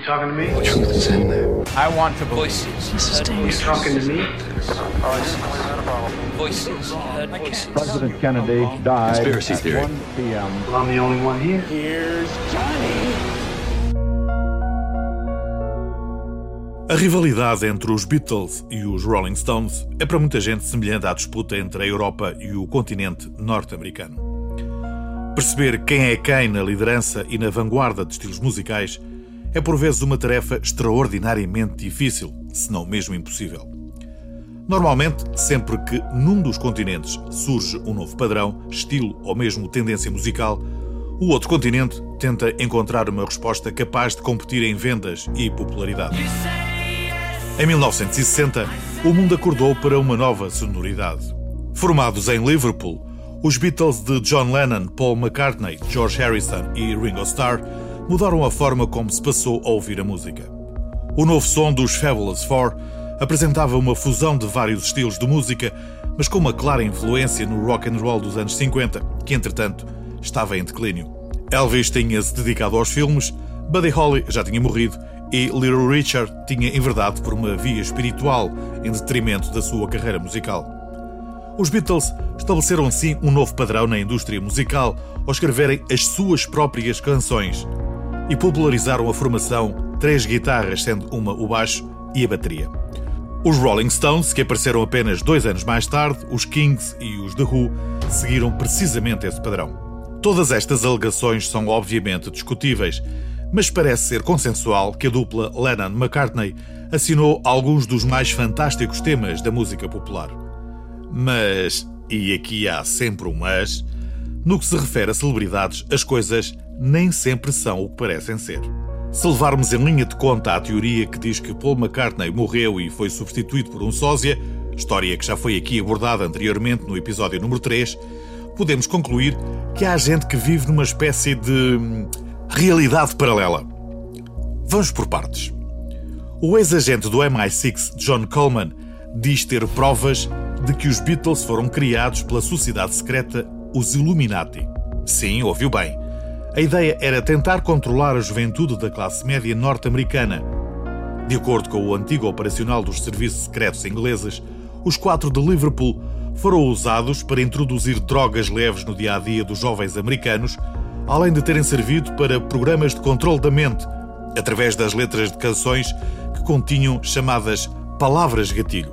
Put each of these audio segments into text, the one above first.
You talking to me? The truth is in there. I want to voices. This is You dangerous. talking to me? Voices. President Kennedy died Conspiracy at theory. 1 p.m. Well, I'm the only one here. A rivalidade entre os Beatles e os Rolling Stones é para muita gente semelhante à disputa entre a Europa e o continente norte-americano. Perceber quem é quem na liderança e na vanguarda de estilos musicais é por vezes uma tarefa extraordinariamente difícil, se não mesmo impossível. Normalmente, sempre que num dos continentes surge um novo padrão, estilo ou mesmo tendência musical, o outro continente tenta encontrar uma resposta capaz de competir em vendas e popularidade. Em 1960, o mundo acordou para uma nova sonoridade. Formados em Liverpool, os Beatles de John Lennon, Paul McCartney, George Harrison e Ringo Starr mudaram a forma como se passou a ouvir a música. O novo som dos Fabulous Four apresentava uma fusão de vários estilos de música, mas com uma clara influência no rock and roll dos anos 50, que entretanto estava em declínio. Elvis tinha-se dedicado aos filmes, Buddy Holly já tinha morrido e Little Richard tinha enverdado por uma via espiritual em detrimento da sua carreira musical. Os Beatles estabeleceram assim um novo padrão na indústria musical ao escreverem as suas próprias canções e popularizaram a formação três guitarras, sendo uma o baixo e a bateria. Os Rolling Stones, que apareceram apenas dois anos mais tarde, os Kings e os The Who, seguiram precisamente esse padrão. Todas estas alegações são obviamente discutíveis, mas parece ser consensual que a dupla Lennon-McCartney assinou alguns dos mais fantásticos temas da música popular. Mas, e aqui há sempre um mas, no que se refere a celebridades, as coisas nem sempre são o que parecem ser. Se levarmos em linha de conta a teoria que diz que Paul McCartney morreu e foi substituído por um sósia, história que já foi aqui abordada anteriormente no episódio número 3, podemos concluir que há gente que vive numa espécie de hum, realidade paralela. Vamos por partes. O ex-agente do MI6, John Coleman, diz ter provas de que os Beatles foram criados pela sociedade secreta, os Illuminati. Sim, ouviu bem. A ideia era tentar controlar a juventude da classe média norte-americana. De acordo com o antigo operacional dos serviços secretos ingleses, os quatro de Liverpool foram usados para introduzir drogas leves no dia a dia dos jovens americanos, além de terem servido para programas de controle da mente, através das letras de canções que continham chamadas palavras gatilho.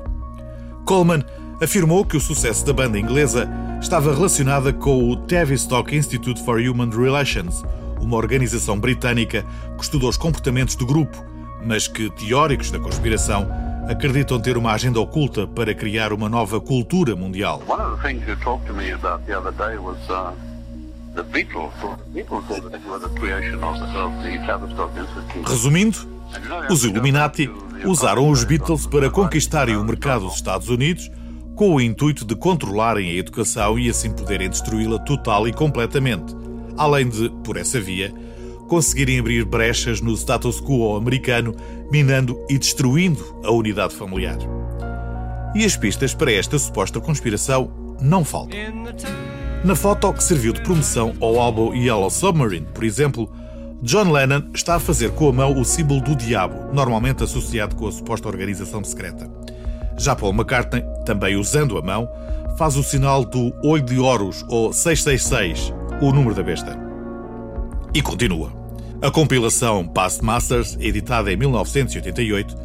Coleman afirmou que o sucesso da banda inglesa estava relacionada com o Tavistock Institute for Human Relations, uma organização britânica que estudou os comportamentos do grupo, mas que teóricos da conspiração acreditam ter uma agenda oculta para criar uma nova cultura mundial. Uh. Resumindo, os Illuminati usaram os Beatles para conquistarem o mercado dos Estados Unidos com o intuito de controlarem a educação e assim poderem destruí-la total e completamente, além de, por essa via, conseguirem abrir brechas no status quo americano, minando e destruindo a unidade familiar. E as pistas para esta suposta conspiração não faltam. Na foto que serviu de promoção ao álbum Yellow Submarine, por exemplo, John Lennon está a fazer com a mão o símbolo do diabo, normalmente associado com a suposta organização secreta. Já Paul McCartney, também usando a mão, faz o sinal do olho de Horus, ou 666, o número da besta. E continua. A compilação Past Masters, editada em 1988,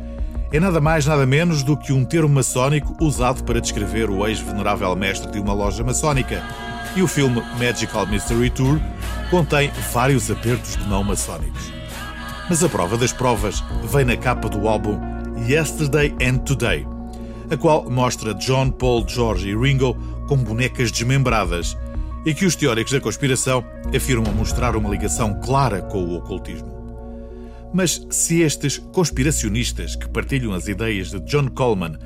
é nada mais nada menos do que um termo maçónico usado para descrever o ex-venerável mestre de uma loja maçónica. E o filme Magical Mystery Tour contém vários apertos de mão maçónicos. Mas a prova das provas vem na capa do álbum Yesterday and Today, a qual mostra John, Paul, George e Ringo com bonecas desmembradas e que os teóricos da conspiração afirmam mostrar uma ligação clara com o ocultismo. Mas se estes conspiracionistas que partilham as ideias de John Coleman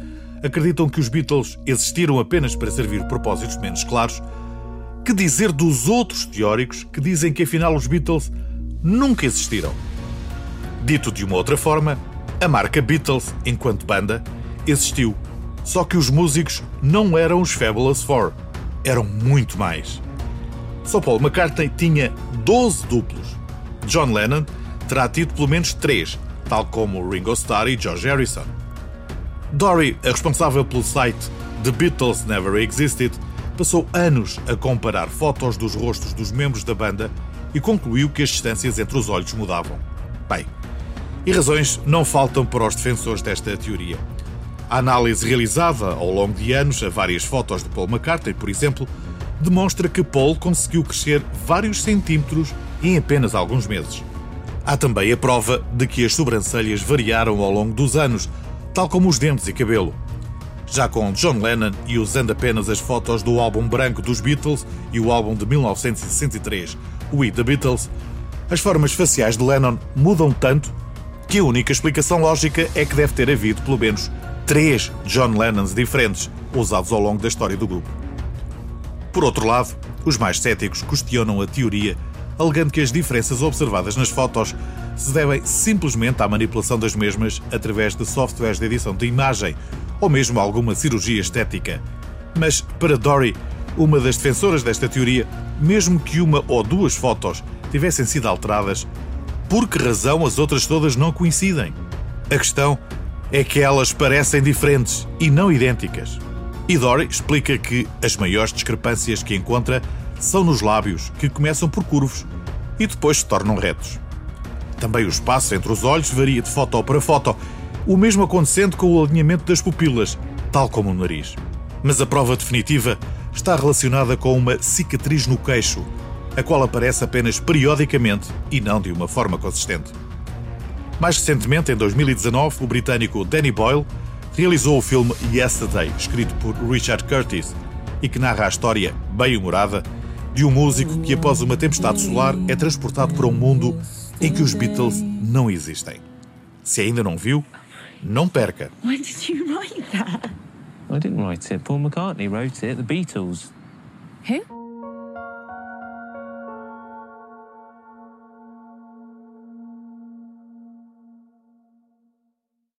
acreditam que os Beatles existiram apenas para servir propósitos menos claros, que dizer dos outros teóricos que dizem que afinal os Beatles nunca existiram? Dito de uma outra forma, a marca Beatles, enquanto banda, existiu, só que os músicos não eram os Fabulous Four, eram muito mais. Só Paul McCartney tinha 12 duplos. John Lennon terá tido pelo menos três, tal como Ringo Starr e George Harrison. Dory, a responsável pelo site The Beatles Never Existed, passou anos a comparar fotos dos rostos dos membros da banda e concluiu que as distâncias entre os olhos mudavam. Bem, e razões não faltam para os defensores desta teoria. A análise realizada ao longo de anos a várias fotos de Paul McCartney, por exemplo, demonstra que Paul conseguiu crescer vários centímetros em apenas alguns meses. Há também a prova de que as sobrancelhas variaram ao longo dos anos, tal como os dentes e cabelo. Já com John Lennon e usando apenas as fotos do álbum branco dos Beatles e o álbum de 1963, We the Beatles, as formas faciais de Lennon mudam tanto que a única explicação lógica é que deve ter havido pelo menos três John Lennons diferentes usados ao longo da história do grupo. Por outro lado, os mais céticos questionam a teoria, alegando que as diferenças observadas nas fotos se devem simplesmente à manipulação das mesmas através de softwares de edição de imagem ou mesmo alguma cirurgia estética. Mas, para Dory, uma das defensoras desta teoria, mesmo que uma ou duas fotos tivessem sido alteradas, por que razão as outras todas não coincidem? A questão é que elas parecem diferentes e não idênticas. E Dory explica que as maiores discrepâncias que encontra são nos lábios, que começam por curvos e depois se tornam retos. Também o espaço entre os olhos varia de foto para foto, o mesmo acontecendo com o alinhamento das pupilas, tal como o nariz. Mas a prova definitiva está relacionada com uma cicatriz no queixo, a qual aparece apenas periodicamente e não de uma forma consistente. Mais recentemente, em 2019, o britânico Danny Boyle realizou o filme Yesterday, escrito por Richard Curtis, e que narra a história bem-humorada de um músico que, após uma tempestade solar, é transportado para um mundo em que os Beatles não existem. Se ainda não viu, não perca. When did you write that? I didn't write it. Paul McCartney wrote it. The Beatles. Who?